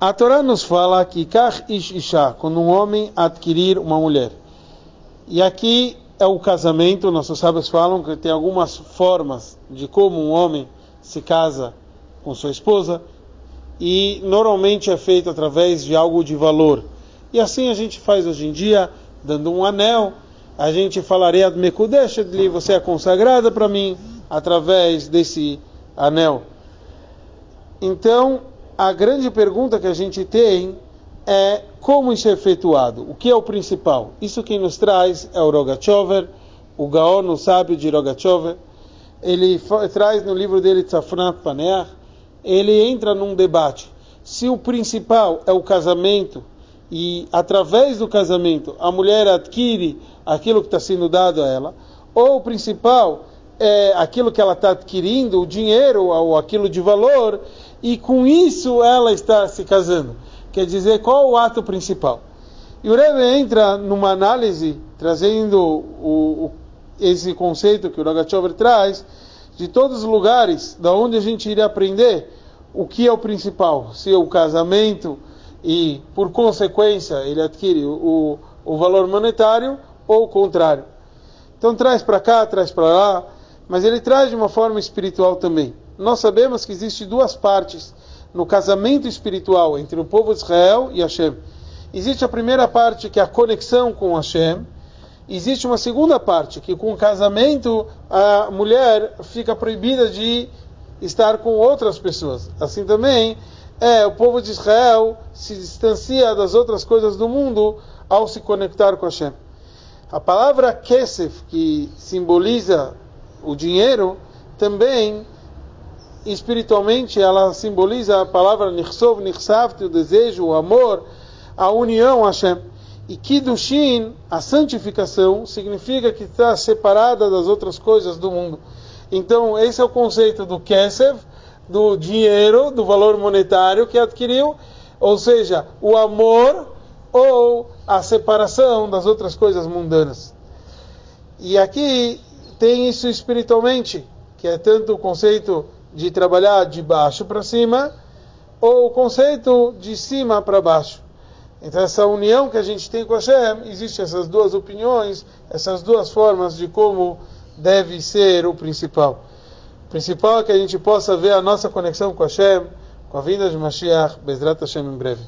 A Torá nos fala que quando um homem adquirir uma mulher. E aqui é o casamento, nossos sábios falam que tem algumas formas de como um homem se casa com sua esposa e normalmente é feito através de algo de valor. E assim a gente faz hoje em dia, dando um anel, a gente falaria de você é consagrada para mim através desse anel. Então, a grande pergunta que a gente tem é como isso é efetuado? O que é o principal? Isso quem nos traz é o Rogachover, o Gaon, o sábio de Rogachover. Ele traz no livro dele Tzafnat Paneach, ele entra num debate. Se o principal é o casamento e através do casamento a mulher adquire aquilo que está sendo dado a ela, ou o principal é aquilo que ela está adquirindo, o dinheiro ou aquilo de valor, e com isso ela está se casando. Quer dizer, qual o ato principal? E o Rebbe entra numa análise, trazendo o, o, esse conceito que o Rogachover traz, de todos os lugares da onde a gente iria aprender o que é o principal, se é o casamento e, por consequência, ele adquire o, o valor monetário ou o contrário. Então traz para cá, traz para lá, mas ele traz de uma forma espiritual também. Nós sabemos que existe duas partes no casamento espiritual entre o povo de Israel e Hashem. Existe a primeira parte que é a conexão com Hashem. Existe uma segunda parte que com o casamento a mulher fica proibida de estar com outras pessoas. Assim também é o povo de Israel se distancia das outras coisas do mundo ao se conectar com Hashem. A palavra kesef, que simboliza o dinheiro, também espiritualmente ela simboliza a palavra nichsov, nichsavt, o desejo, o amor, a união a Hashem. E Kiddushin, a santificação, significa que está separada das outras coisas do mundo. Então, esse é o conceito do Kesef, do dinheiro, do valor monetário que adquiriu, ou seja, o amor ou a separação das outras coisas mundanas. E aqui tem isso espiritualmente, que é tanto o conceito de trabalhar de baixo para cima, ou o conceito de cima para baixo. Então, essa união que a gente tem com Hashem, existem essas duas opiniões, essas duas formas de como deve ser o principal. O principal é que a gente possa ver a nossa conexão com Hashem, com a vinda de Mashiach, Bezrat Hashem em breve.